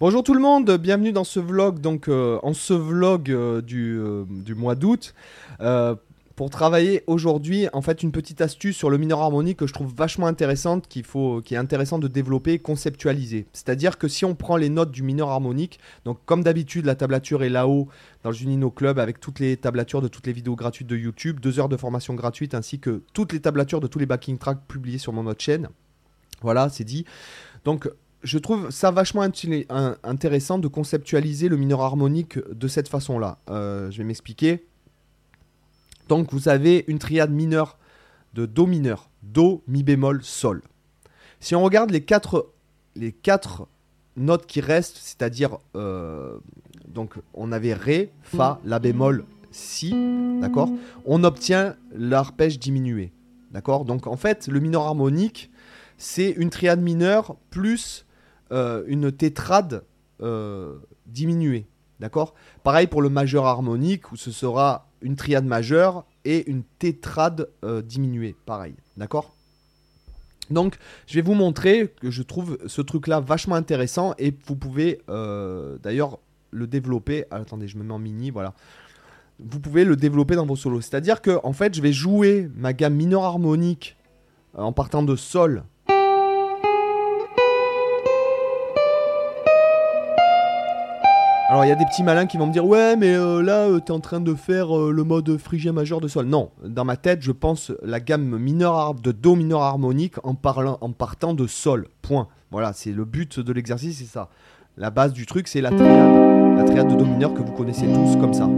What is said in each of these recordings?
Bonjour tout le monde, bienvenue dans ce vlog, donc euh, en ce vlog euh, du, euh, du mois d'août. pour travailler aujourd'hui, en fait, une petite astuce sur le mineur harmonique que je trouve vachement intéressante, qui est intéressant de développer et conceptualiser. C'est-à-dire que si on prend les notes du mineur harmonique, donc comme d'habitude, la tablature est là-haut dans le Junino Club avec toutes les tablatures de toutes les vidéos gratuites de YouTube, deux heures de formation gratuite ainsi que toutes les tablatures de tous les backing tracks publiés sur mon autre chaîne. Voilà, c'est dit. Donc, je trouve ça vachement intéressant de conceptualiser le mineur harmonique de cette façon-là. Euh, je vais m'expliquer. Donc vous avez une triade mineure de Do mineur, Do, Mi bémol, Sol. Si on regarde les quatre, les quatre notes qui restent, c'est-à-dire euh, donc on avait Ré, Fa, La bémol, Si, d'accord On obtient l'arpège diminué, d'accord Donc en fait le mineur harmonique c'est une triade mineure plus une tétrade euh, diminuée. D'accord? Pareil pour le majeur harmonique où ce sera une triade majeure et une tétrade euh, diminuée. Pareil. D'accord? Donc, je vais vous montrer que je trouve ce truc-là vachement intéressant et vous pouvez euh, d'ailleurs le développer. Ah, attendez, je me mets en mini, voilà. Vous pouvez le développer dans vos solos. C'est-à-dire que, en fait, je vais jouer ma gamme mineur harmonique euh, en partant de Sol Alors il y a des petits malins qui vont me dire ouais mais euh, là euh, t'es en train de faire euh, le mode phrygien majeur de sol. Non, dans ma tête je pense la gamme mineur de do mineur harmonique en parlant en partant de sol. Point. Voilà, c'est le but de l'exercice, c'est ça. La base du truc c'est la triade, la triade de do mineur que vous connaissez tous comme ça.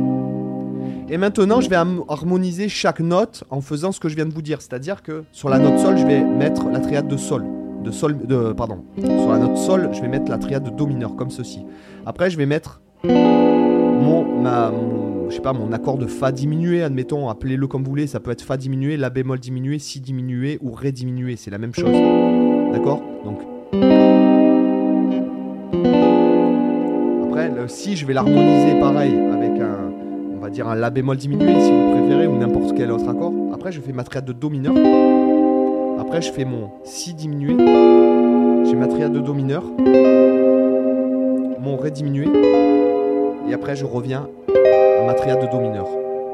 Et maintenant je vais harmoniser chaque note en faisant ce que je viens de vous dire, c'est-à-dire que sur la note sol je vais mettre la triade de sol, de sol, de pardon. Sur la note sol je vais mettre la triade de do mineur comme ceci. Après je vais mettre mon, ma, je sais pas, mon accord de Fa diminué, admettons, appelez-le comme vous voulez, ça peut être Fa diminué, La bémol diminué, Si diminué ou Ré diminué, c'est la même chose. D'accord? Donc. Après, Si, je vais l'harmoniser pareil avec un, on va dire un La bémol diminué si vous préférez, ou n'importe quel autre accord. Après, je fais ma triade de Do mineur. Après, je fais mon Si diminué. J'ai ma triade de Do mineur. Mon Ré diminué. Et après, je reviens à ma triade de Do mineur.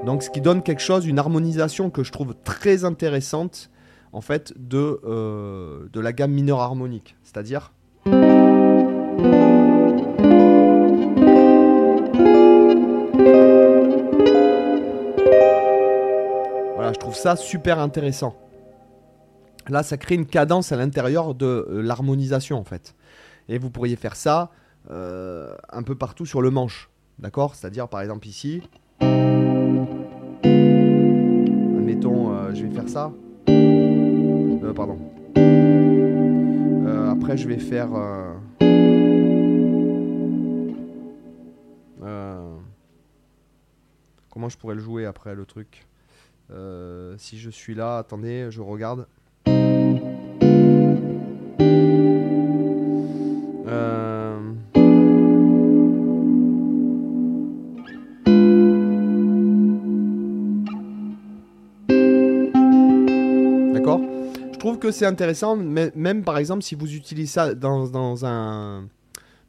Donc, ce qui donne quelque chose, une harmonisation que je trouve très intéressante, en fait, de, euh, de la gamme mineure harmonique. C'est-à-dire. Voilà, je trouve ça super intéressant. Là, ça crée une cadence à l'intérieur de euh, l'harmonisation, en fait. Et vous pourriez faire ça euh, un peu partout sur le manche. D'accord? C'est-à-dire, par exemple, ici. Admettons, euh, je vais faire ça. Euh, pardon. Euh, après, je vais faire. comment je pourrais le jouer après le truc? Si je suis là, attendez, je regarde. Trouve que c'est intéressant, même par exemple si vous utilisez ça dans, dans un.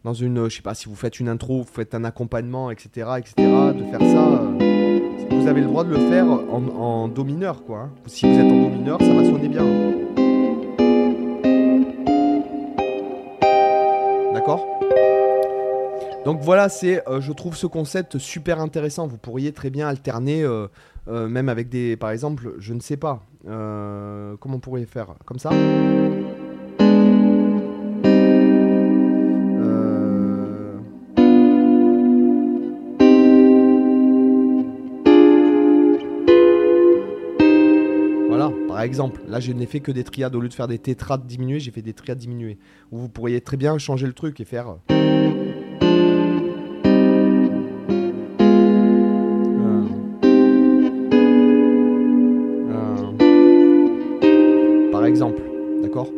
Dans une. Je sais pas, si vous faites une intro, vous faites un accompagnement, etc. etc. de faire ça. euh, vous avez le droit de le faire en, en Do mineur, quoi. hein. Si vous êtes en Do mineur, ça va sonner bien. D'accord? Donc voilà, c'est, euh, je trouve ce concept super intéressant. Vous pourriez très bien alterner, euh, euh, même avec des, par exemple, je ne sais pas, comment on pourrait faire Comme ça? Voilà, par exemple, là je n'ai fait que des triades au lieu de faire des tétrades diminuées, j'ai fait des triades diminuées. Ou vous pourriez très bien changer le truc et faire. Par exemple, d'accord?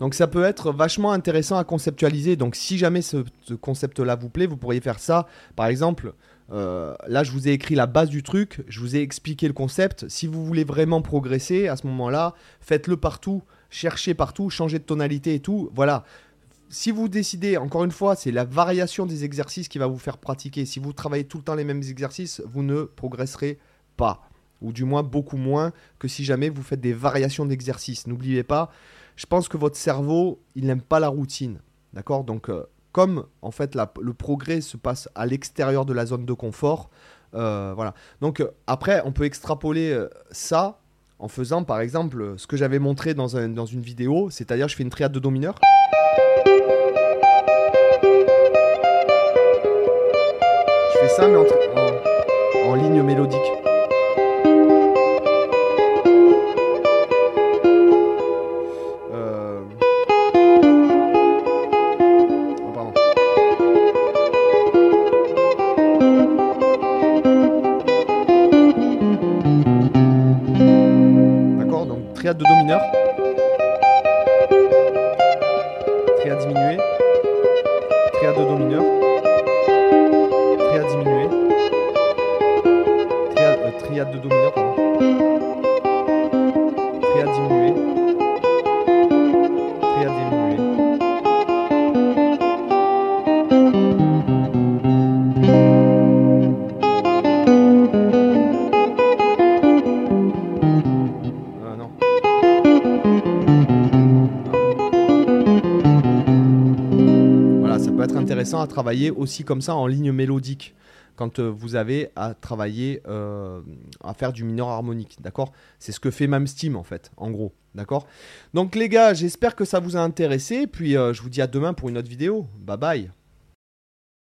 Donc ça peut être vachement intéressant à conceptualiser. Donc si jamais ce, ce concept-là vous plaît, vous pourriez faire ça. Par exemple, euh, là je vous ai écrit la base du truc, je vous ai expliqué le concept. Si vous voulez vraiment progresser, à ce moment-là, faites-le partout, cherchez partout, changez de tonalité et tout. Voilà. si vous décidez, encore une fois, c'est la variation des exercices qui va vous faire pratiquer. Si vous travaillez tout le temps les mêmes exercices, vous ne progresserez pas. Ou du moins beaucoup moins que si jamais vous faites des variations d'exercices. N'oubliez pas, je pense que votre cerveau, il n'aime pas la routine. D'accord? Donc, euh, comme en fait le progrès se passe à l'extérieur de la zone de confort, euh, voilà. Donc, euh, après, on peut extrapoler ça en faisant par exemple ce que j'avais montré dans, dans une vidéo, c'est-à-dire je fais une triade de do mineur. Je fais ça mais en ligne mélodique. De Do mineur. Triade diminuée. Triade de Do mineur. Triade diminuée. Triade, euh, de Do mineur, pardon. Triade diminuée. À travailler aussi comme ça en ligne mélodique quand euh, vous avez à travailler, euh, à faire du mineur harmonique, d'accord? C'est ce que fait même Steam en fait, en gros, d'accord? Donc les gars, j'espère que ça vous a intéressé, puis euh, je vous dis à demain pour une autre vidéo. Bye bye